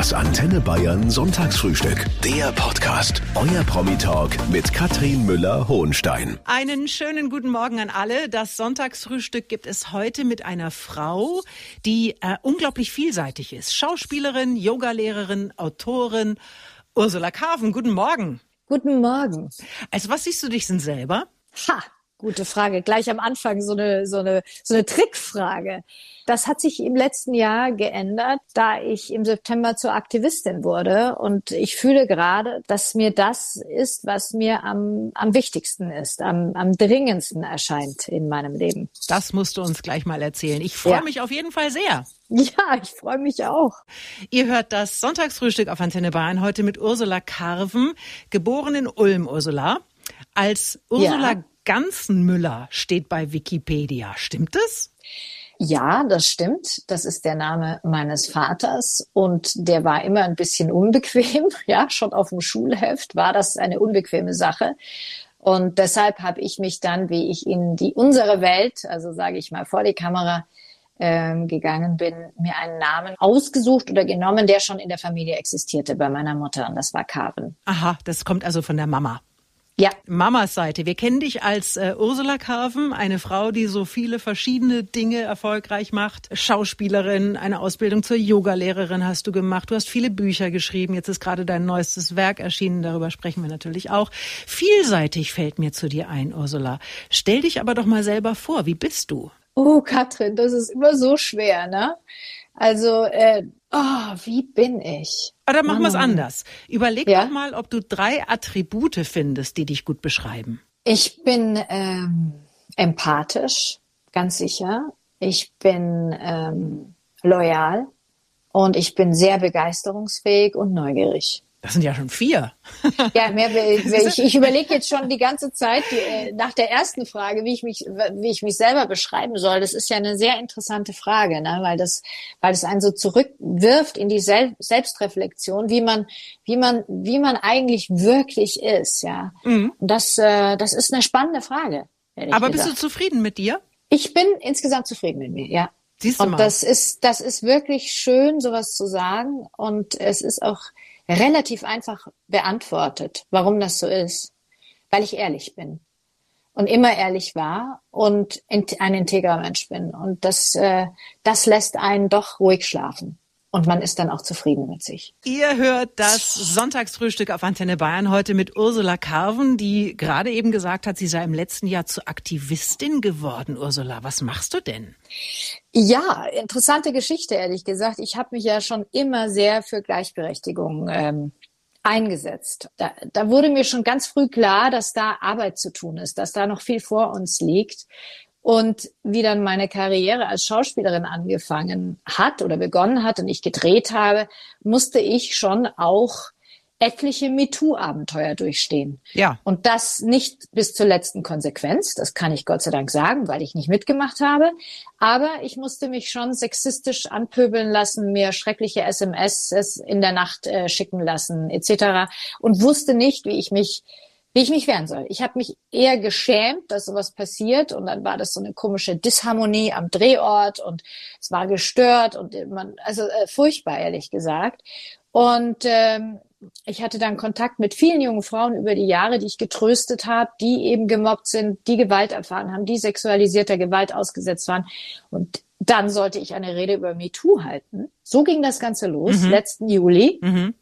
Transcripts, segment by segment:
Das Antenne Bayern Sonntagsfrühstück. Der Podcast. Euer Promi-Talk mit Katrin Müller-Hohenstein. Einen schönen guten Morgen an alle. Das Sonntagsfrühstück gibt es heute mit einer Frau, die äh, unglaublich vielseitig ist. Schauspielerin, Yogalehrerin, Autorin. Ursula Carven, guten Morgen. Guten Morgen. Als was siehst du dich denn selber? Ha, Gute Frage. Gleich am Anfang so eine, so eine, so eine Trickfrage. Das hat sich im letzten Jahr geändert, da ich im September zur Aktivistin wurde. Und ich fühle gerade, dass mir das ist, was mir am, am wichtigsten ist, am, am dringendsten erscheint in meinem Leben. Das musst du uns gleich mal erzählen. Ich freue ja. mich auf jeden Fall sehr. Ja, ich freue mich auch. Ihr hört das Sonntagsfrühstück auf Antenne Bayern heute mit Ursula Carven, geboren in Ulm, Ursula. Als Ursula ja. Ganzenmüller steht bei Wikipedia. Stimmt es? Ja, das stimmt. Das ist der Name meines Vaters und der war immer ein bisschen unbequem. Ja, schon auf dem Schulheft war das eine unbequeme Sache. Und deshalb habe ich mich dann, wie ich in die unsere Welt, also sage ich mal vor die Kamera ähm, gegangen bin, mir einen Namen ausgesucht oder genommen, der schon in der Familie existierte bei meiner Mutter und das war Carven. Aha, das kommt also von der Mama. Ja. Mamas Seite. Wir kennen dich als äh, Ursula Carven, eine Frau, die so viele verschiedene Dinge erfolgreich macht. Schauspielerin, eine Ausbildung zur Yogalehrerin hast du gemacht. Du hast viele Bücher geschrieben. Jetzt ist gerade dein neuestes Werk erschienen. Darüber sprechen wir natürlich auch. Vielseitig fällt mir zu dir ein, Ursula. Stell dich aber doch mal selber vor. Wie bist du? Oh, Katrin, das ist immer so schwer, ne? Also, äh, oh, wie bin ich? Oder machen wir es anders. Überleg ja? doch mal, ob du drei Attribute findest, die dich gut beschreiben. Ich bin ähm, empathisch, ganz sicher. Ich bin ähm, loyal und ich bin sehr begeisterungsfähig und neugierig. Das sind ja schon vier. Ja, mehr ich, ich überlege jetzt schon die ganze Zeit die, äh, nach der ersten Frage, wie ich mich, wie ich mich selber beschreiben soll. Das ist ja eine sehr interessante Frage, ne? weil das, weil es einen so zurückwirft in die Sel Selbstreflexion, wie man, wie man, wie man eigentlich wirklich ist, ja. Mhm. Und das, äh, das ist eine spannende Frage. Aber bist du zufrieden mit dir? Ich bin insgesamt zufrieden mit mir, ja. Siehst du und mal. das ist, das ist wirklich schön, sowas zu sagen. Und es ist auch, relativ einfach beantwortet, warum das so ist. Weil ich ehrlich bin und immer ehrlich war und ein integrer Mensch bin. Und das, äh, das lässt einen doch ruhig schlafen und man ist dann auch zufrieden mit sich. Ihr hört das Sonntagsfrühstück auf Antenne Bayern heute mit Ursula Carven, die gerade eben gesagt hat, sie sei im letzten Jahr zur Aktivistin geworden. Ursula, was machst du denn? Ja, interessante Geschichte, ehrlich gesagt. Ich habe mich ja schon immer sehr für Gleichberechtigung ähm, eingesetzt. Da, da wurde mir schon ganz früh klar, dass da Arbeit zu tun ist, dass da noch viel vor uns liegt. Und wie dann meine Karriere als Schauspielerin angefangen hat oder begonnen hat und ich gedreht habe, musste ich schon auch etliche MeToo-Abenteuer durchstehen. Ja. Und das nicht bis zur letzten Konsequenz, das kann ich Gott sei Dank sagen, weil ich nicht mitgemacht habe. Aber ich musste mich schon sexistisch anpöbeln lassen, mir schreckliche SMS in der Nacht äh, schicken lassen, etc. Und wusste nicht, wie ich mich wie ich mich wehren soll. Ich habe mich eher geschämt, dass sowas passiert und dann war das so eine komische Disharmonie am Drehort und es war gestört und man, also äh, furchtbar ehrlich gesagt. Und ähm, ich hatte dann Kontakt mit vielen jungen Frauen über die Jahre, die ich getröstet habe, die eben gemobbt sind, die Gewalt erfahren haben, die sexualisierter Gewalt ausgesetzt waren. Und dann sollte ich eine Rede über MeToo halten. So ging das Ganze los, mhm. letzten Juli. Mhm.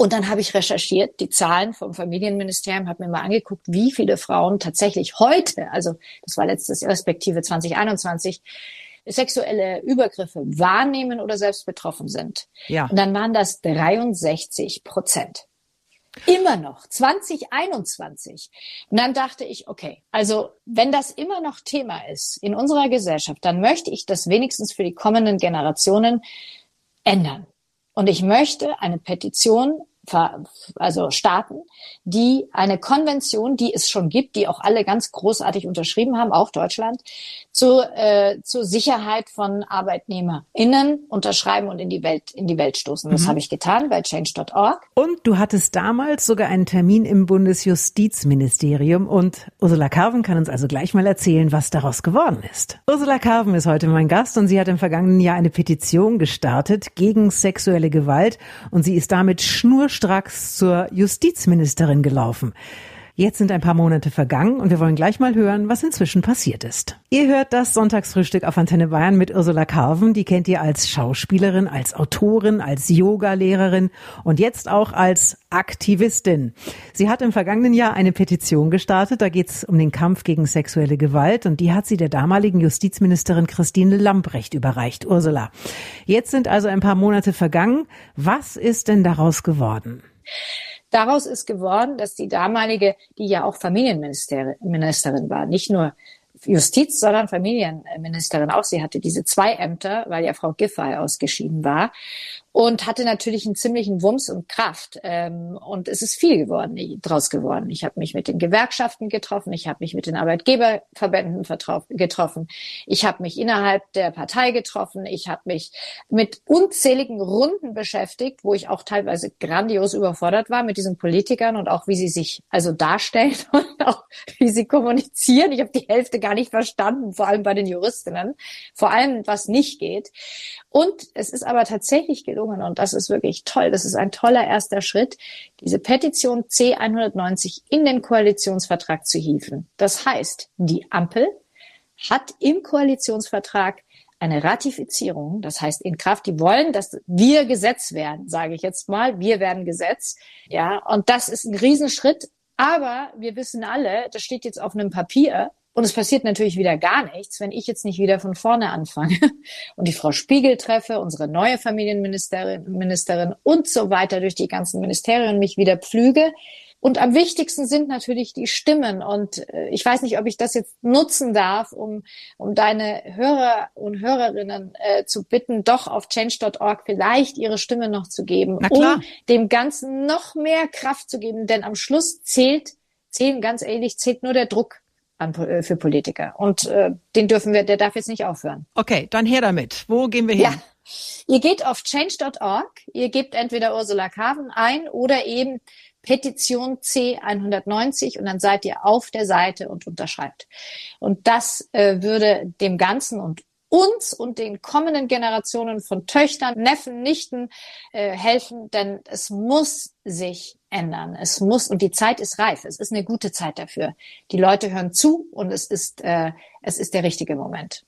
Und dann habe ich recherchiert, die Zahlen vom Familienministerium, habe mir mal angeguckt, wie viele Frauen tatsächlich heute, also das war letztes respektive 2021, sexuelle Übergriffe wahrnehmen oder selbst betroffen sind. Ja. Und dann waren das 63 Prozent. Immer noch, 2021. Und dann dachte ich, okay, also wenn das immer noch Thema ist in unserer Gesellschaft, dann möchte ich das wenigstens für die kommenden Generationen ändern. Und ich möchte eine Petition also Staaten, die eine Konvention, die es schon gibt, die auch alle ganz großartig unterschrieben haben, auch Deutschland, zu, äh, zur Sicherheit von ArbeitnehmerInnen unterschreiben und in die Welt, in die Welt stoßen. Das mhm. habe ich getan bei change.org. Und du hattest damals sogar einen Termin im Bundesjustizministerium und Ursula Carven kann uns also gleich mal erzählen, was daraus geworden ist. Ursula Carven ist heute mein Gast und sie hat im vergangenen Jahr eine Petition gestartet gegen sexuelle Gewalt und sie ist damit schnurstracks zur Justizministerin gelaufen. Jetzt sind ein paar Monate vergangen und wir wollen gleich mal hören, was inzwischen passiert ist. Ihr hört das Sonntagsfrühstück auf Antenne Bayern mit Ursula Carven. Die kennt ihr als Schauspielerin, als Autorin, als Yoga-Lehrerin und jetzt auch als Aktivistin. Sie hat im vergangenen Jahr eine Petition gestartet. Da geht es um den Kampf gegen sexuelle Gewalt und die hat sie der damaligen Justizministerin Christine Lamprecht überreicht. Ursula, jetzt sind also ein paar Monate vergangen. Was ist denn daraus geworden? Daraus ist geworden, dass die damalige, die ja auch Familienministerin war, nicht nur Justiz, sondern Familienministerin auch. Sie hatte diese zwei Ämter, weil ja Frau Giffey ausgeschieden war und hatte natürlich einen ziemlichen Wumms und Kraft. Ähm, und es ist viel geworden, draus geworden. Ich habe mich mit den Gewerkschaften getroffen, ich habe mich mit den Arbeitgeberverbänden getroffen, ich habe mich innerhalb der Partei getroffen, ich habe mich mit unzähligen Runden beschäftigt, wo ich auch teilweise grandios überfordert war mit diesen Politikern und auch wie sie sich also darstellen und auch wie sie kommunizieren. Ich habe die Hälfte gar nicht verstanden, vor allem bei den Juristinnen, vor allem was nicht geht. Und es ist aber tatsächlich gelungen, und das ist wirklich toll, das ist ein toller erster Schritt, diese Petition C190 in den Koalitionsvertrag zu hieven. Das heißt, die Ampel hat im Koalitionsvertrag eine Ratifizierung, das heißt in Kraft, die wollen, dass wir Gesetz werden, sage ich jetzt mal, wir werden Gesetz. Ja, und das ist ein Riesenschritt, aber wir wissen alle, das steht jetzt auf einem Papier, und es passiert natürlich wieder gar nichts, wenn ich jetzt nicht wieder von vorne anfange und die Frau Spiegel treffe, unsere neue Familienministerin Ministerin und so weiter durch die ganzen Ministerien mich wieder pflüge. Und am wichtigsten sind natürlich die Stimmen. Und äh, ich weiß nicht, ob ich das jetzt nutzen darf, um, um deine Hörer und Hörerinnen äh, zu bitten, doch auf change.org vielleicht ihre Stimme noch zu geben, um dem Ganzen noch mehr Kraft zu geben. Denn am Schluss zählt, zählen ganz ehrlich, zählt nur der Druck an, äh, für Politiker. Und äh, den dürfen wir, der darf jetzt nicht aufhören. Okay, dann her damit. Wo gehen wir hin? Ja. Ihr geht auf change.org, ihr gebt entweder Ursula Carven ein oder eben Petition C190 und dann seid ihr auf der Seite und unterschreibt. Und das äh, würde dem Ganzen und uns und den kommenden Generationen von Töchtern, Neffen, Nichten äh, helfen, denn es muss sich ändern. Es muss und die Zeit ist reif. Es ist eine gute Zeit dafür. Die Leute hören zu und es ist äh, es ist der richtige Moment.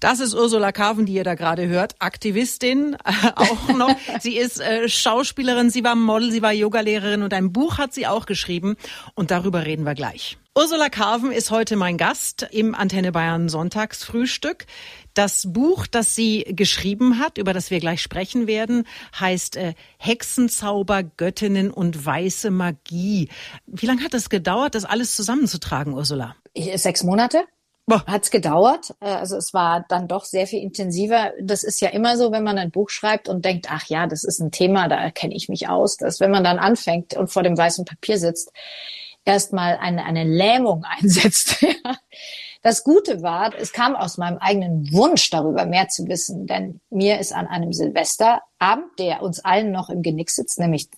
Das ist Ursula Carven, die ihr da gerade hört, Aktivistin äh, auch noch. sie ist äh, Schauspielerin, sie war Model, sie war Yogalehrerin und ein Buch hat sie auch geschrieben und darüber reden wir gleich. Ursula Carven ist heute mein Gast im Antenne Bayern Sonntagsfrühstück. Das Buch, das sie geschrieben hat, über das wir gleich sprechen werden, heißt äh, Hexenzauber, Göttinnen und weiße Magie. Wie lange hat es gedauert, das alles zusammenzutragen, Ursula? Sechs Monate. Hat es gedauert. Äh, also es war dann doch sehr viel intensiver. Das ist ja immer so, wenn man ein Buch schreibt und denkt, ach ja, das ist ein Thema, da kenne ich mich aus. Dass wenn man dann anfängt und vor dem weißen Papier sitzt, erstmal eine, eine Lähmung einsetzt. Das Gute war, es kam aus meinem eigenen Wunsch darüber mehr zu wissen, denn mir ist an einem Silvester Abend, der uns allen noch im Genick sitzt, nämlich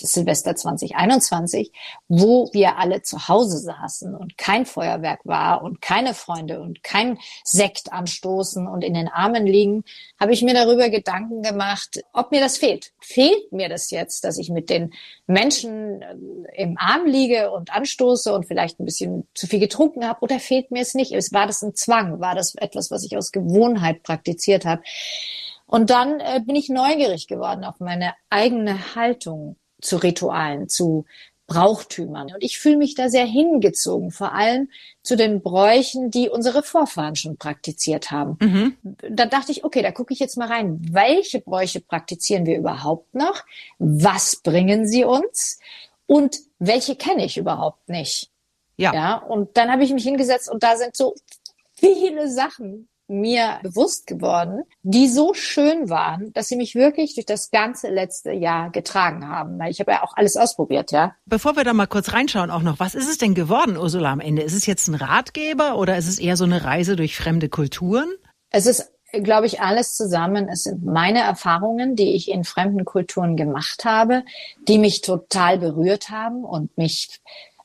das Silvester 2021, wo wir alle zu Hause saßen und kein Feuerwerk war und keine Freunde und kein Sekt anstoßen und in den Armen liegen, habe ich mir darüber Gedanken gemacht, ob mir das fehlt. Fehlt mir das jetzt, dass ich mit den Menschen äh, im Arm liege und anstoße und vielleicht ein bisschen zu viel getrunken habe oder fehlt mir es nicht? War das ein Zwang? War das etwas, was ich aus Gewohnheit praktiziert habe? Und dann äh, bin ich neugierig geworden auf meine eigene Haltung zu Ritualen, zu Brauchtümern. Und ich fühle mich da sehr hingezogen, vor allem zu den Bräuchen, die unsere Vorfahren schon praktiziert haben. Mhm. Da dachte ich, okay, da gucke ich jetzt mal rein. Welche Bräuche praktizieren wir überhaupt noch? Was bringen sie uns? Und welche kenne ich überhaupt nicht? Ja. ja und dann habe ich mich hingesetzt und da sind so viele Sachen, mir bewusst geworden, die so schön waren, dass sie mich wirklich durch das ganze letzte Jahr getragen haben. Weil ich habe ja auch alles ausprobiert, ja. Bevor wir da mal kurz reinschauen, auch noch, was ist es denn geworden, Ursula, am Ende? Ist es jetzt ein Ratgeber oder ist es eher so eine Reise durch fremde Kulturen? Es ist glaube ich, alles zusammen. Es sind meine Erfahrungen, die ich in fremden Kulturen gemacht habe, die mich total berührt haben und mich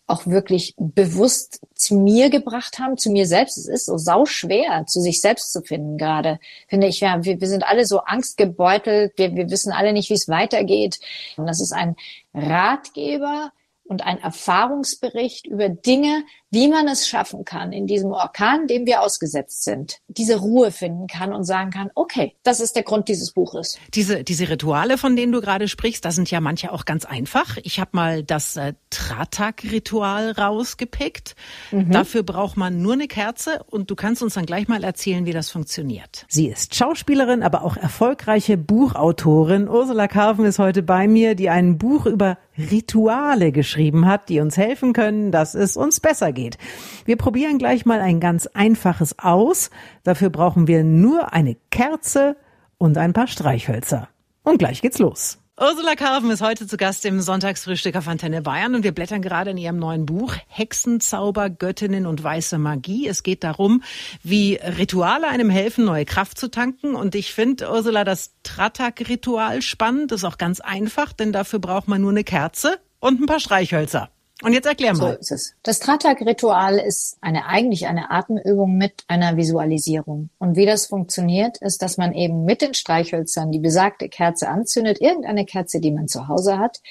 auch wirklich bewusst zu mir gebracht haben, zu mir selbst. Es ist so sau schwer, zu sich selbst zu finden gerade. Finde ich, ja, wir, wir sind alle so angstgebeutelt. Wir, wir wissen alle nicht, wie es weitergeht. Und das ist ein Ratgeber, und ein Erfahrungsbericht über Dinge, wie man es schaffen kann, in diesem Orkan, dem wir ausgesetzt sind, diese Ruhe finden kann und sagen kann, okay, das ist der Grund dieses Buches. Diese, diese Rituale, von denen du gerade sprichst, da sind ja manche auch ganz einfach. Ich habe mal das äh, Tratak-Ritual rausgepickt. Mhm. Dafür braucht man nur eine Kerze und du kannst uns dann gleich mal erzählen, wie das funktioniert. Sie ist Schauspielerin, aber auch erfolgreiche Buchautorin. Ursula Karven ist heute bei mir, die ein Buch über Rituale geschrieben hat, die uns helfen können, dass es uns besser geht. Wir probieren gleich mal ein ganz einfaches aus. Dafür brauchen wir nur eine Kerze und ein paar Streichhölzer. Und gleich geht's los. Ursula Karven ist heute zu Gast im Sonntagsfrühstück auf Antenne Bayern und wir blättern gerade in ihrem neuen Buch Hexenzauber, Göttinnen und weiße Magie. Es geht darum, wie Rituale einem helfen, neue Kraft zu tanken. Und ich finde, Ursula, das Tratak-Ritual spannend. Das ist auch ganz einfach, denn dafür braucht man nur eine Kerze und ein paar Streichhölzer. Und jetzt erklär mal. So ist es. Das Tratak-Ritual ist eine, eigentlich eine Atemübung mit einer Visualisierung. Und wie das funktioniert, ist, dass man eben mit den Streichhölzern die besagte Kerze anzündet, irgendeine Kerze, die man zu Hause hat,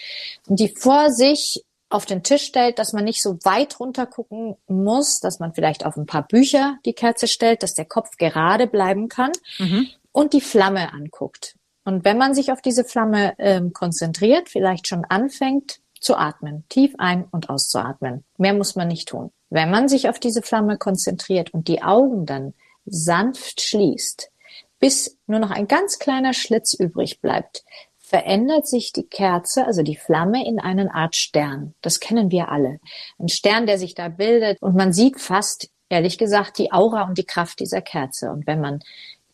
und die vor sich auf den Tisch stellt, dass man nicht so weit runter gucken muss, dass man vielleicht auf ein paar Bücher die Kerze stellt, dass der Kopf gerade bleiben kann mhm. und die Flamme anguckt. Und wenn man sich auf diese Flamme ähm, konzentriert, vielleicht schon anfängt, zu atmen, tief ein- und auszuatmen. Mehr muss man nicht tun. Wenn man sich auf diese Flamme konzentriert und die Augen dann sanft schließt, bis nur noch ein ganz kleiner Schlitz übrig bleibt, verändert sich die Kerze, also die Flamme, in eine Art Stern. Das kennen wir alle. Ein Stern, der sich da bildet und man sieht fast, ehrlich gesagt, die Aura und die Kraft dieser Kerze. Und wenn man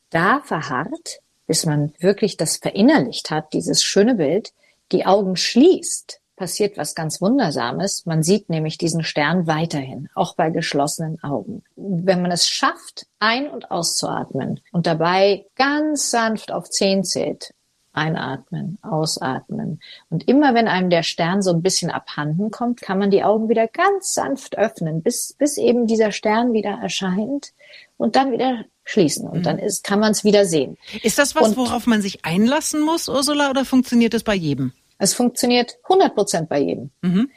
da verharrt, bis man wirklich das verinnerlicht hat, dieses schöne Bild, die Augen schließt passiert was ganz Wundersames. Man sieht nämlich diesen Stern weiterhin, auch bei geschlossenen Augen. Wenn man es schafft, ein- und auszuatmen und dabei ganz sanft auf zehn zählt, einatmen, ausatmen. Und immer wenn einem der Stern so ein bisschen abhanden kommt, kann man die Augen wieder ganz sanft öffnen, bis, bis eben dieser Stern wieder erscheint und dann wieder schließen. Und dann mhm. ist, kann man es wieder sehen. Ist das was, und, worauf man sich einlassen muss, Ursula, oder funktioniert das bei jedem? Es funktioniert 100 Prozent bei jedem. Mhm.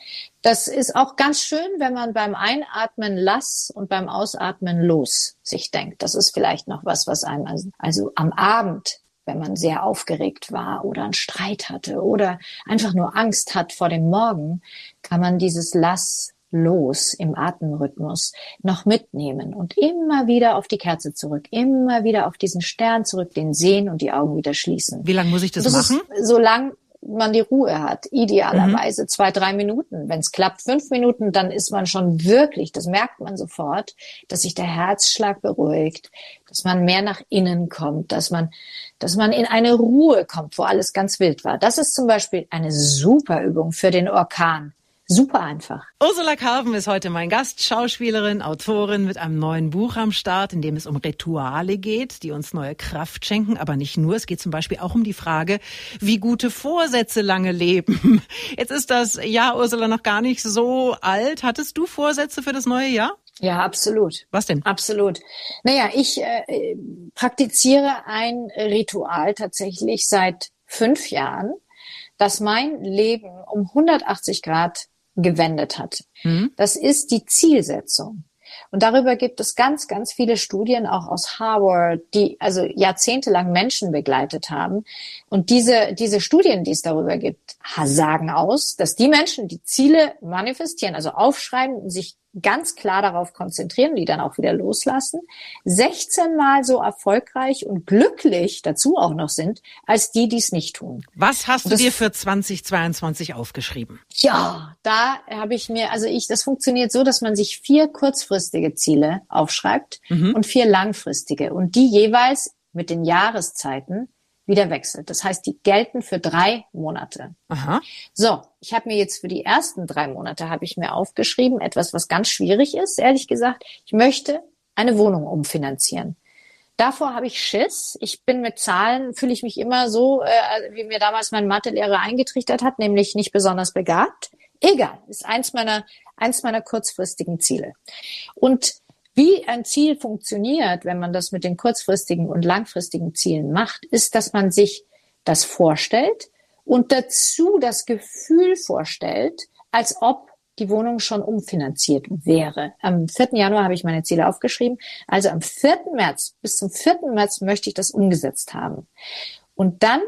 Das ist auch ganz schön, wenn man beim Einatmen lass und beim Ausatmen los sich denkt. Das ist vielleicht noch was, was einem also, also am Abend wenn man sehr aufgeregt war oder einen Streit hatte oder einfach nur Angst hat vor dem Morgen, kann man dieses Lass los im Atemrhythmus noch mitnehmen und immer wieder auf die Kerze zurück, immer wieder auf diesen Stern zurück, den sehen und die Augen wieder schließen. Wie lange muss ich das, das machen? so lang, man die Ruhe hat. Idealerweise mhm. zwei, drei Minuten. Wenn es klappt, fünf Minuten, dann ist man schon wirklich, das merkt man sofort, dass sich der Herzschlag beruhigt, dass man mehr nach innen kommt, dass man, dass man in eine Ruhe kommt, wo alles ganz wild war. Das ist zum Beispiel eine super Übung für den Orkan. Super einfach. Ursula Karven ist heute mein Gast, Schauspielerin, Autorin mit einem neuen Buch am Start, in dem es um Rituale geht, die uns neue Kraft schenken, aber nicht nur. Es geht zum Beispiel auch um die Frage, wie gute Vorsätze lange leben. Jetzt ist das Jahr, Ursula, noch gar nicht so alt. Hattest du Vorsätze für das neue Jahr? Ja, absolut. Was denn? Absolut. Naja, ich äh, praktiziere ein Ritual tatsächlich seit fünf Jahren, das mein Leben um 180 Grad gewendet hat. Mhm. Das ist die Zielsetzung. Und darüber gibt es ganz, ganz viele Studien, auch aus Harvard, die also jahrzehntelang Menschen begleitet haben. Und diese, diese Studien, die es darüber gibt, sagen aus, dass die Menschen, die Ziele manifestieren, also aufschreiben und sich ganz klar darauf konzentrieren, die dann auch wieder loslassen, 16 Mal so erfolgreich und glücklich dazu auch noch sind, als die, die es nicht tun. Was hast du dir für 2022 aufgeschrieben? Ja, da habe ich mir, also ich, das funktioniert so, dass man sich vier kurzfristige Ziele aufschreibt mhm. und vier langfristige und die jeweils mit den Jahreszeiten wieder wechselt. Das heißt, die gelten für drei Monate. Aha. So, ich habe mir jetzt für die ersten drei Monate habe ich mir aufgeschrieben, etwas, was ganz schwierig ist, ehrlich gesagt. Ich möchte eine Wohnung umfinanzieren. Davor habe ich Schiss. Ich bin mit Zahlen, fühle ich mich immer so, äh, wie mir damals mein Mathelehrer eingetrichtert hat, nämlich nicht besonders begabt. Egal, ist eins meiner, eins meiner kurzfristigen Ziele. Und wie ein Ziel funktioniert, wenn man das mit den kurzfristigen und langfristigen Zielen macht, ist, dass man sich das vorstellt und dazu das Gefühl vorstellt, als ob die Wohnung schon umfinanziert wäre. Am 4. Januar habe ich meine Ziele aufgeschrieben. Also am 4. März, bis zum 4. März möchte ich das umgesetzt haben. Und dann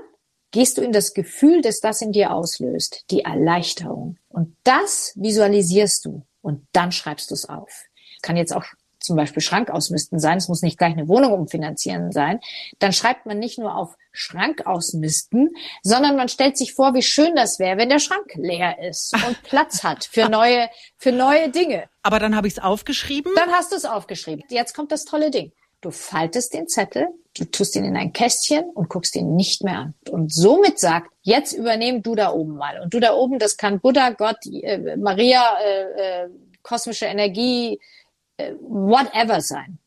gehst du in das Gefühl, das das in dir auslöst, die Erleichterung. Und das visualisierst du und dann schreibst du es auf. Kann jetzt auch zum Beispiel Schrank ausmisten sein, es muss nicht gleich eine Wohnung umfinanzieren sein, dann schreibt man nicht nur auf Schrank ausmisten, sondern man stellt sich vor, wie schön das wäre, wenn der Schrank leer ist und Platz hat für neue, für neue Dinge. Aber dann habe ich es aufgeschrieben. Dann hast du es aufgeschrieben. Jetzt kommt das tolle Ding. Du faltest den Zettel, du tust ihn in ein Kästchen und guckst ihn nicht mehr an. Und somit sagt, jetzt übernehm du da oben mal. Und du da oben, das kann Buddha, Gott, äh, Maria, äh, äh, kosmische Energie, whatever sein.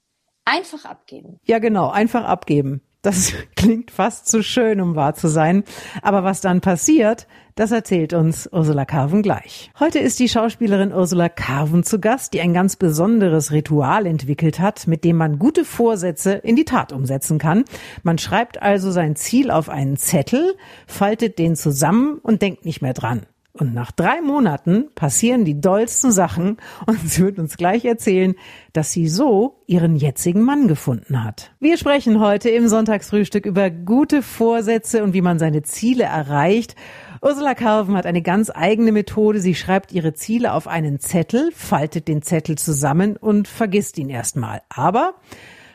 Einfach abgeben. Ja, genau, einfach abgeben. Das klingt fast zu schön, um wahr zu sein. Aber was dann passiert, das erzählt uns Ursula Carven gleich. Heute ist die Schauspielerin Ursula Carven zu Gast, die ein ganz besonderes Ritual entwickelt hat, mit dem man gute Vorsätze in die Tat umsetzen kann. Man schreibt also sein Ziel auf einen Zettel, faltet den zusammen und denkt nicht mehr dran. Und nach drei Monaten passieren die dollsten Sachen und sie wird uns gleich erzählen, dass sie so ihren jetzigen Mann gefunden hat. Wir sprechen heute im Sonntagsfrühstück über gute Vorsätze und wie man seine Ziele erreicht. Ursula Carven hat eine ganz eigene Methode. Sie schreibt ihre Ziele auf einen Zettel, faltet den Zettel zusammen und vergisst ihn erstmal. Aber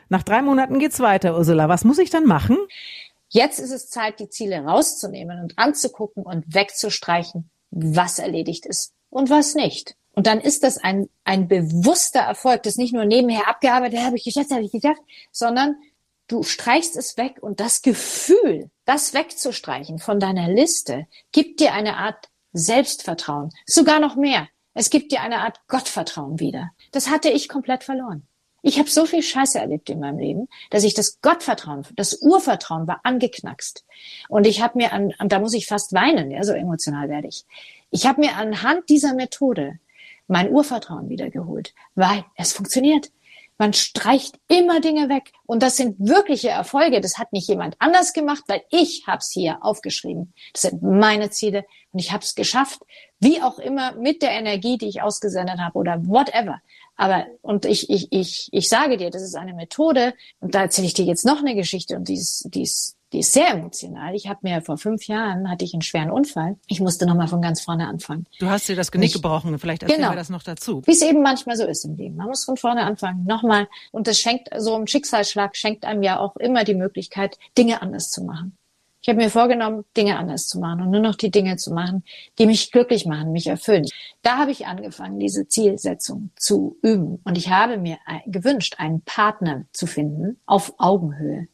nach drei Monaten geht's weiter, Ursula. Was muss ich dann machen? Jetzt ist es Zeit, die Ziele rauszunehmen und anzugucken und wegzustreichen was erledigt ist und was nicht. Und dann ist das ein, ein bewusster Erfolg, das nicht nur nebenher abgearbeitet, habe ich geschätzt, habe ich gedacht, sondern du streichst es weg und das Gefühl, das wegzustreichen von deiner Liste, gibt dir eine Art Selbstvertrauen, sogar noch mehr. Es gibt dir eine Art Gottvertrauen wieder. Das hatte ich komplett verloren. Ich habe so viel Scheiße erlebt in meinem Leben, dass ich das Gottvertrauen, das Urvertrauen war angeknackst. Und ich habe mir an, da muss ich fast weinen, ja, so emotional werde ich. Ich habe mir anhand dieser Methode mein Urvertrauen wiedergeholt, weil es funktioniert. Man streicht immer Dinge weg. Und das sind wirkliche Erfolge. Das hat nicht jemand anders gemacht, weil ich habe es hier aufgeschrieben. Das sind meine Ziele und ich habe es geschafft, wie auch immer, mit der Energie, die ich ausgesendet habe oder whatever. Aber, und ich, ich, ich, ich sage dir, das ist eine Methode, und da erzähle ich dir jetzt noch eine Geschichte, und die ist, die ist, die ist sehr emotional. Ich habe mir vor fünf Jahren, hatte ich einen schweren Unfall. Ich musste nochmal von ganz vorne anfangen. Du hast dir das Genick ich, gebrochen, vielleicht erzählen genau, wir das noch dazu. Wie es eben manchmal so ist im Leben. Man muss von vorne anfangen, nochmal. Und das schenkt, so ein Schicksalsschlag schenkt einem ja auch immer die Möglichkeit, Dinge anders zu machen. Ich habe mir vorgenommen, Dinge anders zu machen und nur noch die Dinge zu machen, die mich glücklich machen, mich erfüllen. Da habe ich angefangen, diese Zielsetzung zu üben. Und ich habe mir gewünscht, einen Partner zu finden auf Augenhöhe.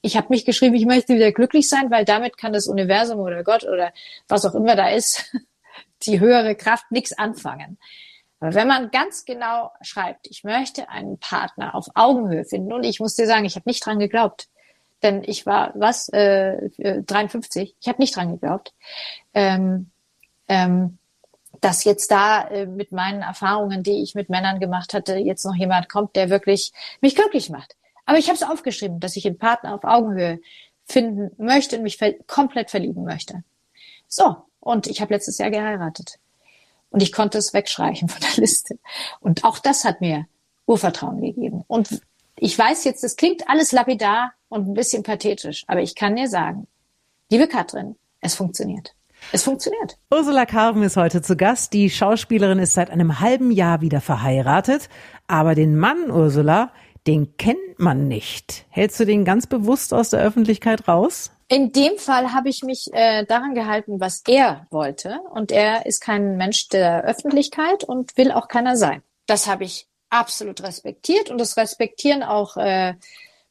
Ich habe mich geschrieben, ich möchte wieder glücklich sein, weil damit kann das Universum oder Gott oder was auch immer da ist, die höhere Kraft nichts anfangen. Aber wenn man ganz genau schreibt, ich möchte einen Partner auf Augenhöhe finden, und ich muss dir sagen, ich habe nicht dran geglaubt denn ich war was äh, 53. Ich habe nicht dran geglaubt, ähm, ähm, dass jetzt da äh, mit meinen Erfahrungen, die ich mit Männern gemacht hatte, jetzt noch jemand kommt, der wirklich mich glücklich macht. Aber ich habe es aufgeschrieben, dass ich einen Partner auf Augenhöhe finden möchte und mich ver komplett verlieben möchte. So, und ich habe letztes Jahr geheiratet. Und ich konnte es wegstreichen von der Liste. Und auch das hat mir Urvertrauen gegeben. Und ich weiß jetzt, das klingt alles lapidar und ein bisschen pathetisch, aber ich kann dir sagen, liebe Katrin, es funktioniert. Es funktioniert. Ursula Carven ist heute zu Gast. Die Schauspielerin ist seit einem halben Jahr wieder verheiratet. Aber den Mann Ursula, den kennt man nicht. Hältst du den ganz bewusst aus der Öffentlichkeit raus? In dem Fall habe ich mich äh, daran gehalten, was er wollte. Und er ist kein Mensch der Öffentlichkeit und will auch keiner sein. Das habe ich absolut respektiert und das respektieren auch äh,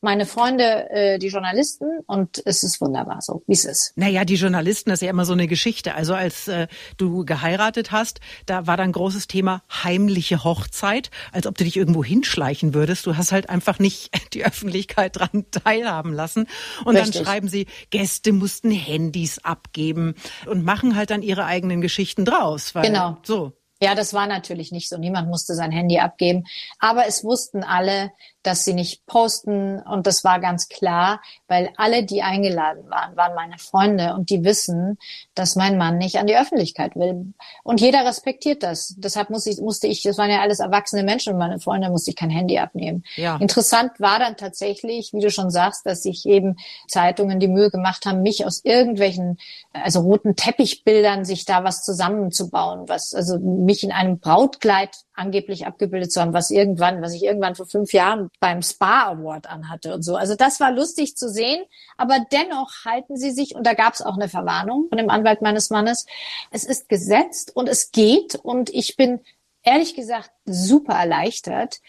meine Freunde, äh, die Journalisten, und es ist wunderbar so, wie es ist. Naja, die Journalisten, das ist ja immer so eine Geschichte. Also als äh, du geheiratet hast, da war dann großes Thema heimliche Hochzeit, als ob du dich irgendwo hinschleichen würdest. Du hast halt einfach nicht die Öffentlichkeit dran teilhaben lassen. Und Richtig. dann schreiben sie, Gäste mussten Handys abgeben und machen halt dann ihre eigenen Geschichten draus. Weil, genau. So. Ja, das war natürlich nicht so. Niemand musste sein Handy abgeben. Aber es wussten alle, dass sie nicht posten. Und das war ganz klar, weil alle, die eingeladen waren, waren meine Freunde und die wissen, dass mein Mann nicht an die Öffentlichkeit will. Und jeder respektiert das. Deshalb muss ich, musste ich, das waren ja alles erwachsene Menschen und meine Freunde musste ich kein Handy abnehmen. Ja. Interessant war dann tatsächlich, wie du schon sagst, dass sich eben Zeitungen die Mühe gemacht haben, mich aus irgendwelchen, also roten Teppichbildern sich da was zusammenzubauen, was, also mich in einem Brautkleid angeblich abgebildet zu haben, was irgendwann, was ich irgendwann vor fünf Jahren beim Spa Award anhatte und so. Also das war lustig zu sehen, aber dennoch halten sie sich, und da gab es auch eine Verwarnung von dem Anwalt meines Mannes, es ist gesetzt und es geht und ich bin ehrlich gesagt super erleichtert,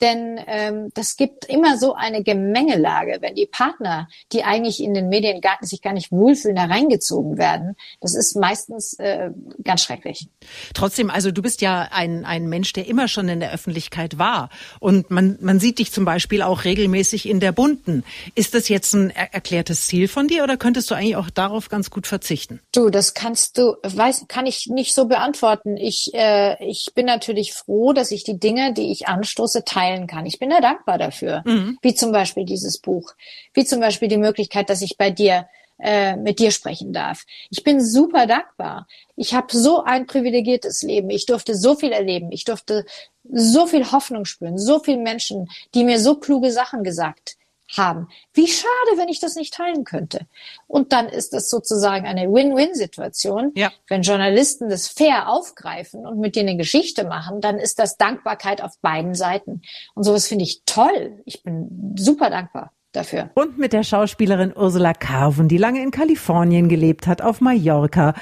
denn ähm, das gibt immer so eine Gemengelage, wenn die Partner, die eigentlich in den Medien gar, sich gar nicht wohlfühlen, da reingezogen werden. Das ist meistens äh, ganz schrecklich. Trotzdem, also du bist ja ein, ein Mensch, der immer schon in der Öffentlichkeit war. Und man, man sieht dich zum Beispiel auch regelmäßig in der Bunten. Ist das jetzt ein er erklärtes Ziel von dir oder könntest du eigentlich auch darauf ganz gut verzichten? Du, das kannst du, weiß, kann ich nicht so beantworten. Ich, äh, ich bin natürlich froh, dass ich die Dinge, die ich anstoße, teilen kann. Ich bin da dankbar dafür. Mhm. Wie zum Beispiel dieses Buch. Wie zum Beispiel die Möglichkeit, dass ich bei dir äh, mit dir sprechen darf. Ich bin super dankbar. Ich habe so ein privilegiertes Leben. Ich durfte so viel erleben. Ich durfte so viel Hoffnung spüren. So viele Menschen, die mir so kluge Sachen gesagt haben. Wie schade, wenn ich das nicht teilen könnte. Und dann ist das sozusagen eine Win-Win-Situation. Ja. Wenn Journalisten das fair aufgreifen und mit dir eine Geschichte machen, dann ist das Dankbarkeit auf beiden Seiten. Und sowas finde ich toll. Ich bin super dankbar. Dafür. Und mit der Schauspielerin Ursula Carven, die lange in Kalifornien gelebt hat, auf Mallorca.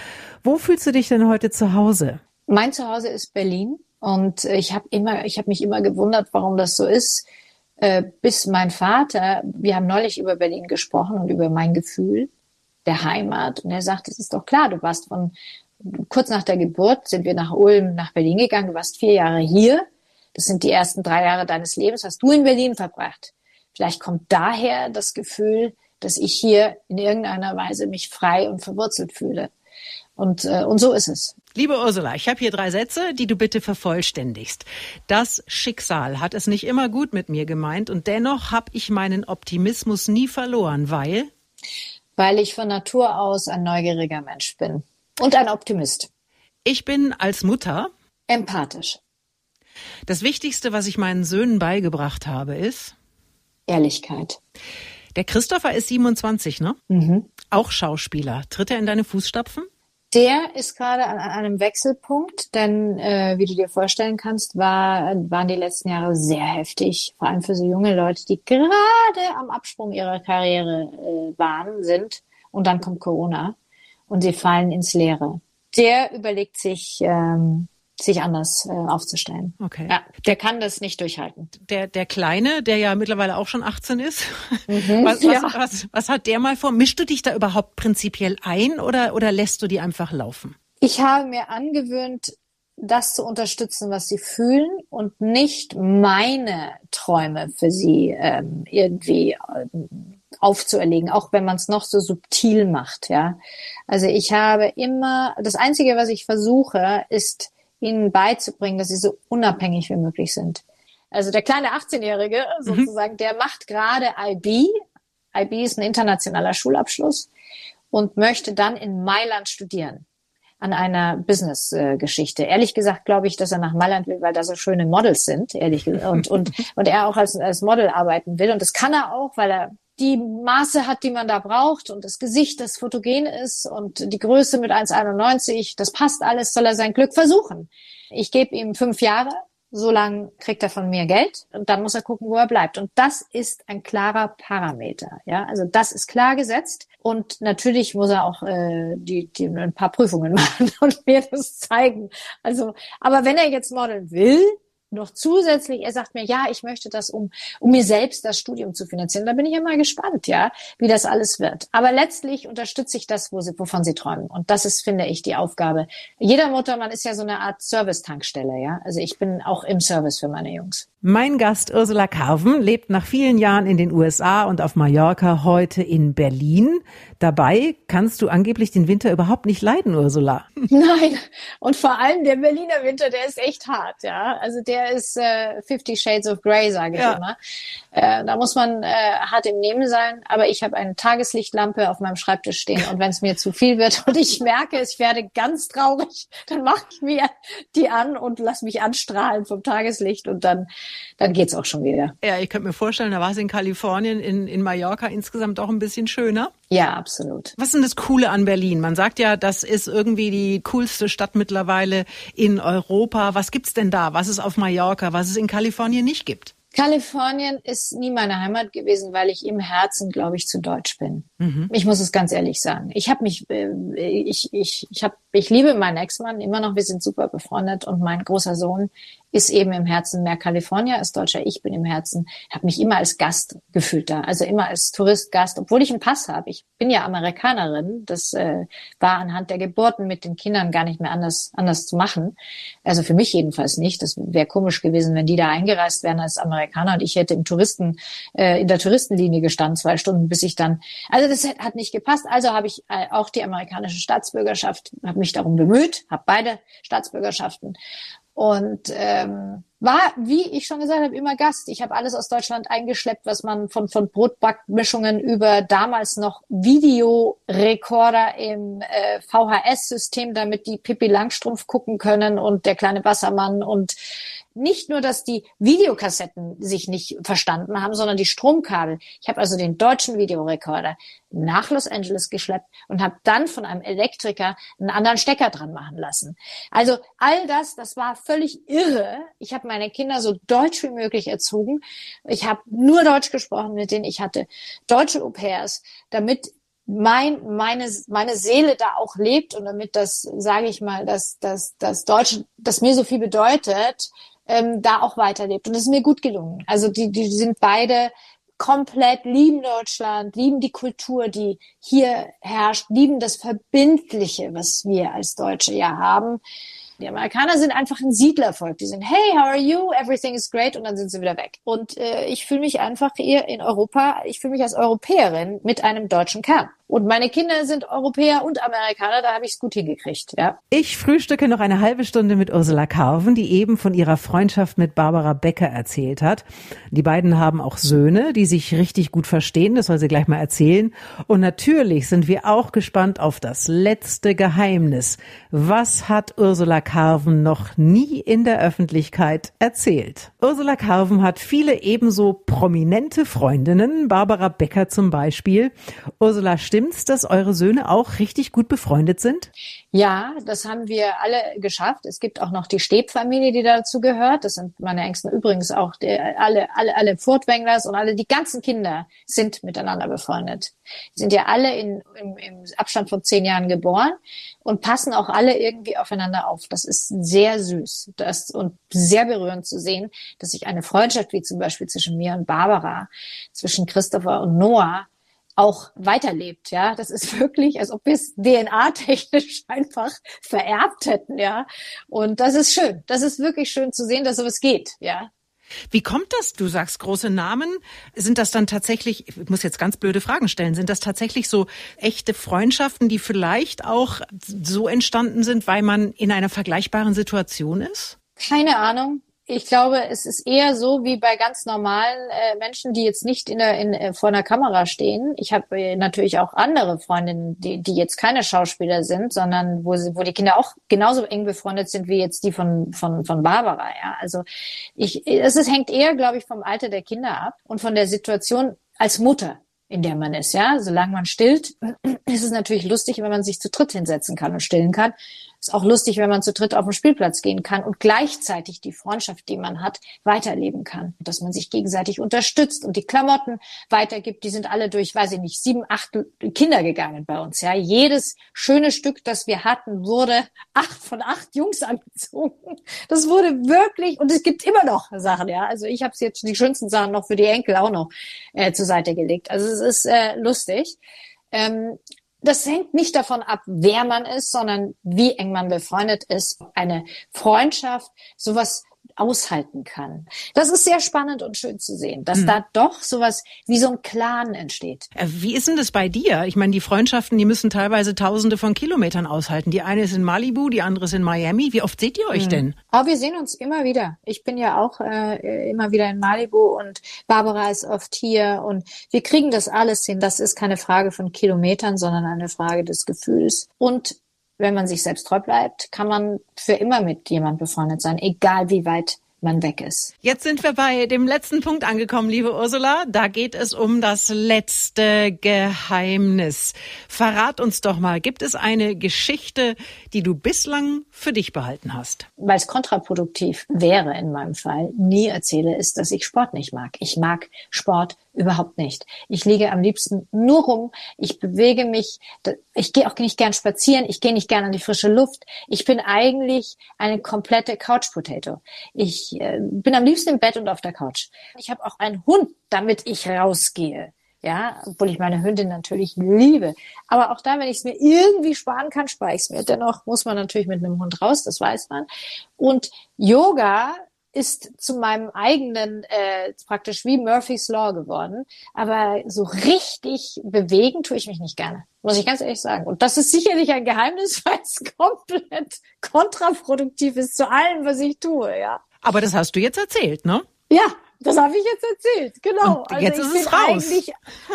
Wo fühlst du dich denn heute zu Hause? Mein Zuhause ist Berlin und ich habe immer, ich habe mich immer gewundert, warum das so ist äh, bis mein Vater, wir haben neulich über Berlin gesprochen und über mein Gefühl der Heimat. Und er sagt, es ist doch klar, du warst von kurz nach der Geburt sind wir nach Ulm nach Berlin gegangen. Du warst vier Jahre hier. Das sind die ersten drei Jahre deines Lebens, hast du in Berlin verbracht. Vielleicht kommt daher das Gefühl, dass ich hier in irgendeiner Weise mich frei und verwurzelt fühle. Und, äh, und so ist es. Liebe Ursula, ich habe hier drei Sätze, die du bitte vervollständigst. Das Schicksal hat es nicht immer gut mit mir gemeint und dennoch habe ich meinen Optimismus nie verloren, weil? Weil ich von Natur aus ein neugieriger Mensch bin und ein Optimist. Ich bin als Mutter empathisch. Das Wichtigste, was ich meinen Söhnen beigebracht habe, ist Ehrlichkeit. Der Christopher ist 27, ne? Mhm. Auch Schauspieler. Tritt er in deine Fußstapfen? Der ist gerade an, einem Wechselpunkt, denn äh, wie du dir vorstellen kannst, war, waren die letzten Jahre sehr heftig, vor allem für so junge Leute, die gerade am Absprung ihrer Karriere äh, waren, sind. Und dann kommt Corona und sie fallen ins Leere. Der überlegt sich, ähm, sich anders äh, aufzustellen. Okay. Ja, der kann das nicht durchhalten. Der, der Kleine, der ja mittlerweile auch schon 18 ist, mhm, was, ja. was, was, was hat der mal vor? Mischst du dich da überhaupt prinzipiell ein oder, oder lässt du die einfach laufen? Ich habe mir angewöhnt, das zu unterstützen, was sie fühlen und nicht meine Träume für sie ähm, irgendwie ähm, aufzuerlegen, auch wenn man es noch so subtil macht, ja. Also ich habe immer, das Einzige, was ich versuche, ist ihnen beizubringen, dass sie so unabhängig wie möglich sind. Also der kleine 18-Jährige mhm. sozusagen, mhm. der macht gerade IB. IB ist ein internationaler Schulabschluss und möchte dann in Mailand studieren an einer Business-Geschichte. Ehrlich gesagt glaube ich, dass er nach Mailand will, weil da so schöne Models sind, ehrlich gesagt, und, und, und er auch als, als Model arbeiten will. Und das kann er auch, weil er die Maße hat, die man da braucht und das Gesicht, das fotogen ist und die Größe mit 1,91, das passt alles, soll er sein Glück versuchen. Ich gebe ihm fünf Jahre, so lange kriegt er von mir Geld und dann muss er gucken, wo er bleibt. Und das ist ein klarer Parameter. Ja, also das ist klar gesetzt. Und natürlich muss er auch äh, die, die ein paar Prüfungen machen und mir das zeigen. Also, aber wenn er jetzt modeln will, noch zusätzlich, er sagt mir, ja, ich möchte das, um, um mir selbst das Studium zu finanzieren. Da bin ich ja mal gespannt, ja, wie das alles wird. Aber letztlich unterstütze ich das, wo sie, wovon sie träumen. Und das ist, finde ich, die Aufgabe. Jeder Mutter, man ist ja so eine Art Service-Tankstelle, ja. Also ich bin auch im Service für meine Jungs. Mein Gast Ursula Carven lebt nach vielen Jahren in den USA und auf Mallorca heute in Berlin. Dabei kannst du angeblich den Winter überhaupt nicht leiden, Ursula. Nein, und vor allem der Berliner Winter, der ist echt hart, ja. Also der ist äh, Fifty Shades of Grey, sage ich ja. immer. Äh, da muss man äh, hart im Nehmen sein. Aber ich habe eine Tageslichtlampe auf meinem Schreibtisch stehen und wenn es mir zu viel wird und ich merke, ich werde ganz traurig, dann mache ich mir die an und lass mich anstrahlen vom Tageslicht und dann dann geht's auch schon wieder. Ja, ich könnte mir vorstellen, da war es in Kalifornien, in, in Mallorca insgesamt auch ein bisschen schöner. Ja, absolut. Was ist denn das Coole an Berlin? Man sagt ja, das ist irgendwie die coolste Stadt mittlerweile in Europa. Was gibt's denn da? Was es auf Mallorca, was es in Kalifornien nicht gibt? Kalifornien ist nie meine Heimat gewesen, weil ich im Herzen, glaube ich, zu deutsch bin. Mhm. Ich muss es ganz ehrlich sagen. Ich habe mich, äh, ich, ich, ich habe, ich liebe meinen Ex-Mann immer noch. Wir sind super befreundet und mein großer Sohn ist eben im Herzen mehr Kalifornier als Deutscher. Ich bin im Herzen, habe mich immer als Gast gefühlt da, also immer als Touristgast, obwohl ich einen Pass habe. Ich bin ja Amerikanerin. Das äh, war anhand der Geburten mit den Kindern gar nicht mehr anders anders zu machen. Also für mich jedenfalls nicht. Das wäre komisch gewesen, wenn die da eingereist wären als Amerikaner und ich hätte im Touristen äh, in der Touristenlinie gestanden zwei Stunden, bis ich dann. Also das hat nicht gepasst. Also habe ich äh, auch die amerikanische Staatsbürgerschaft, habe mich darum bemüht, habe beide Staatsbürgerschaften und ähm, war, wie ich schon gesagt habe, immer Gast. Ich habe alles aus Deutschland eingeschleppt, was man von, von Brotbackmischungen über damals noch Videorekorder im äh, VHS-System, damit die Pippi Langstrumpf gucken können und der kleine Wassermann und nicht nur, dass die Videokassetten sich nicht verstanden haben, sondern die Stromkabel. Ich habe also den deutschen Videorekorder nach Los Angeles geschleppt und habe dann von einem Elektriker einen anderen Stecker dran machen lassen. Also all das, das war völlig irre. Ich habe meine Kinder so deutsch wie möglich erzogen. Ich habe nur Deutsch gesprochen mit denen. Ich hatte deutsche Au-pairs, damit mein, meine, meine Seele da auch lebt und damit das, sage ich mal, dass das, das Deutsche, das mir so viel bedeutet, ähm, da auch weiterlebt. Und das ist mir gut gelungen. Also die, die sind beide komplett lieben Deutschland, lieben die Kultur, die hier herrscht, lieben das Verbindliche, was wir als Deutsche ja haben. Die Amerikaner sind einfach ein Siedlervolk. Die sind, hey, how are you? Everything is great. Und dann sind sie wieder weg. Und äh, ich fühle mich einfach hier in Europa, ich fühle mich als Europäerin mit einem deutschen Kern. Und meine Kinder sind Europäer und Amerikaner, da habe ich es gut hingekriegt, ja. Ich frühstücke noch eine halbe Stunde mit Ursula Carven, die eben von ihrer Freundschaft mit Barbara Becker erzählt hat. Die beiden haben auch Söhne, die sich richtig gut verstehen, das soll sie gleich mal erzählen. Und natürlich sind wir auch gespannt auf das letzte Geheimnis. Was hat Ursula Carven noch nie in der Öffentlichkeit erzählt? Ursula Carven hat viele ebenso prominente Freundinnen, Barbara Becker zum Beispiel. Ursula Stimmt's, dass eure Söhne auch richtig gut befreundet sind? Ja, das haben wir alle geschafft. Es gibt auch noch die Steb-Familie, die dazu gehört. Das sind meine Ängsten übrigens auch. Die, alle, alle, alle Furtwänglers und alle, die ganzen Kinder sind miteinander befreundet. Die sind ja alle in, im, im Abstand von zehn Jahren geboren und passen auch alle irgendwie aufeinander auf. Das ist sehr süß das, und sehr berührend zu sehen, dass sich eine Freundschaft wie zum Beispiel zwischen mir und Barbara, zwischen Christopher und Noah auch weiterlebt, ja. Das ist wirklich, als ob wir es DNA-technisch einfach vererbt hätten, ja. Und das ist schön. Das ist wirklich schön zu sehen, dass sowas geht, ja. Wie kommt das? Du sagst große Namen. Sind das dann tatsächlich, ich muss jetzt ganz blöde Fragen stellen, sind das tatsächlich so echte Freundschaften, die vielleicht auch so entstanden sind, weil man in einer vergleichbaren Situation ist? Keine Ahnung ich glaube, es ist eher so wie bei ganz normalen äh, Menschen, die jetzt nicht in der, in, äh, vor einer Kamera stehen. Ich habe äh, natürlich auch andere Freundinnen, die, die jetzt keine Schauspieler sind, sondern wo, sie, wo die Kinder auch genauso eng befreundet sind wie jetzt die von, von, von Barbara. Ja? Also ich, es ist, hängt eher, glaube ich, vom Alter der Kinder ab und von der Situation als Mutter. in der man ist, ja. Solange man stillt, ist es natürlich lustig, wenn man sich zu dritt hinsetzen kann und stillen kann. Ist auch lustig, wenn man zu dritt auf den Spielplatz gehen kann und gleichzeitig die Freundschaft, die man hat, weiterleben kann. Dass man sich gegenseitig unterstützt und die Klamotten weitergibt. Die sind alle durch, weiß ich nicht, sieben, acht Kinder gegangen bei uns. Ja, jedes schöne Stück, das wir hatten, wurde acht von acht Jungs angezogen. Das wurde wirklich und es gibt immer noch Sachen. Ja, also ich habe jetzt die schönsten Sachen noch für die Enkel auch noch äh, zur Seite gelegt. Also es ist äh, lustig. Ähm, das hängt nicht davon ab, wer man ist, sondern wie eng man befreundet ist. Eine Freundschaft, sowas aushalten kann. Das ist sehr spannend und schön zu sehen, dass mhm. da doch sowas wie so ein Clan entsteht. Äh, wie ist denn das bei dir? Ich meine, die Freundschaften, die müssen teilweise tausende von Kilometern aushalten. Die eine ist in Malibu, die andere ist in Miami. Wie oft seht ihr euch mhm. denn? Aber wir sehen uns immer wieder. Ich bin ja auch äh, immer wieder in Malibu und Barbara ist oft hier und wir kriegen das alles hin. Das ist keine Frage von Kilometern, sondern eine Frage des Gefühls. Und wenn man sich selbst treu bleibt, kann man für immer mit jemand befreundet sein, egal wie weit man weg ist. Jetzt sind wir bei dem letzten Punkt angekommen, liebe Ursula. Da geht es um das letzte Geheimnis. Verrat uns doch mal, gibt es eine Geschichte, die du bislang für dich behalten hast? Weil es kontraproduktiv wäre in meinem Fall, nie erzähle, ist, dass ich Sport nicht mag. Ich mag Sport Überhaupt nicht. Ich liege am liebsten nur rum. Ich bewege mich. Ich gehe auch nicht gern spazieren. Ich gehe nicht gern an die frische Luft. Ich bin eigentlich eine komplette Couch Potato. Ich äh, bin am liebsten im Bett und auf der Couch. Ich habe auch einen Hund, damit ich rausgehe. Ja, obwohl ich meine Hündin natürlich liebe. Aber auch da, wenn ich es mir irgendwie sparen kann, spare ich es mir. Dennoch muss man natürlich mit einem Hund raus, das weiß man. Und Yoga ist zu meinem eigenen äh, praktisch wie Murphy's Law geworden. Aber so richtig bewegen tue ich mich nicht gerne, muss ich ganz ehrlich sagen. Und das ist sicherlich ein Geheimnis, weil es komplett kontraproduktiv ist zu allem, was ich tue, ja. Aber das hast du jetzt erzählt, ne? Ja, das habe ich jetzt erzählt, genau. Und jetzt also ich ist es raus. eigentlich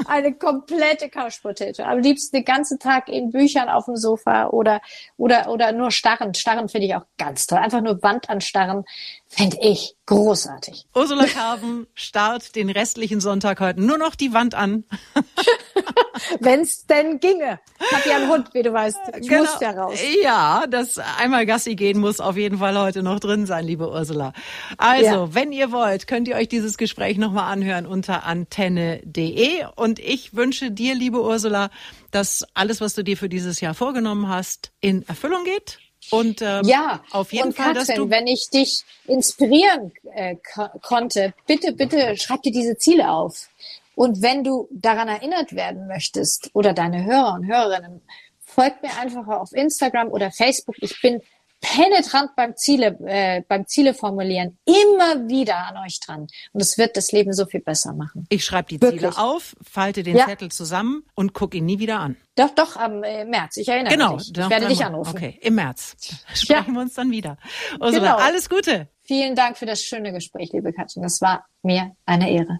eine komplette Couch Potato. Am liebsten den ganzen Tag in Büchern auf dem Sofa oder oder oder nur starren. Starren finde ich auch ganz toll. Einfach nur Wand anstarren finde ich großartig. Ursula Carven starrt den restlichen Sonntag heute nur noch die Wand an. Wenn es denn ginge. Ich habe ja einen Hund, wie du weißt. Ich genau. muss ja raus. Ja, das einmal Gassi gehen muss auf jeden Fall heute noch drin sein, liebe Ursula. Also, ja. wenn ihr wollt, könnt ihr euch dieses Gespräch nochmal anhören unter antenne.de. Und ich wünsche dir, liebe Ursula, dass alles, was du dir für dieses Jahr vorgenommen hast, in Erfüllung geht. Und ähm, ja, auf jeden und Fall, Katrin, dass du wenn ich dich inspirieren äh, konnte, bitte, bitte schreib dir diese Ziele auf. Und wenn du daran erinnert werden möchtest oder deine Hörer und Hörerinnen, folgt mir einfach auf Instagram oder Facebook. Ich bin penetrant beim Ziele, äh, beim Ziele formulieren, immer wieder an euch dran. Und es wird das Leben so viel besser machen. Ich schreibe die Wirklich. Ziele auf, falte den ja. Zettel zusammen und guck ihn nie wieder an. Doch, doch, am äh, März. Ich erinnere genau, mich. Ich werde dich anrufen. Okay, im März. Sprechen ja. wir uns dann wieder. Ursula, genau. alles Gute. Vielen Dank für das schöne Gespräch, liebe Katrin. Das war mir eine Ehre.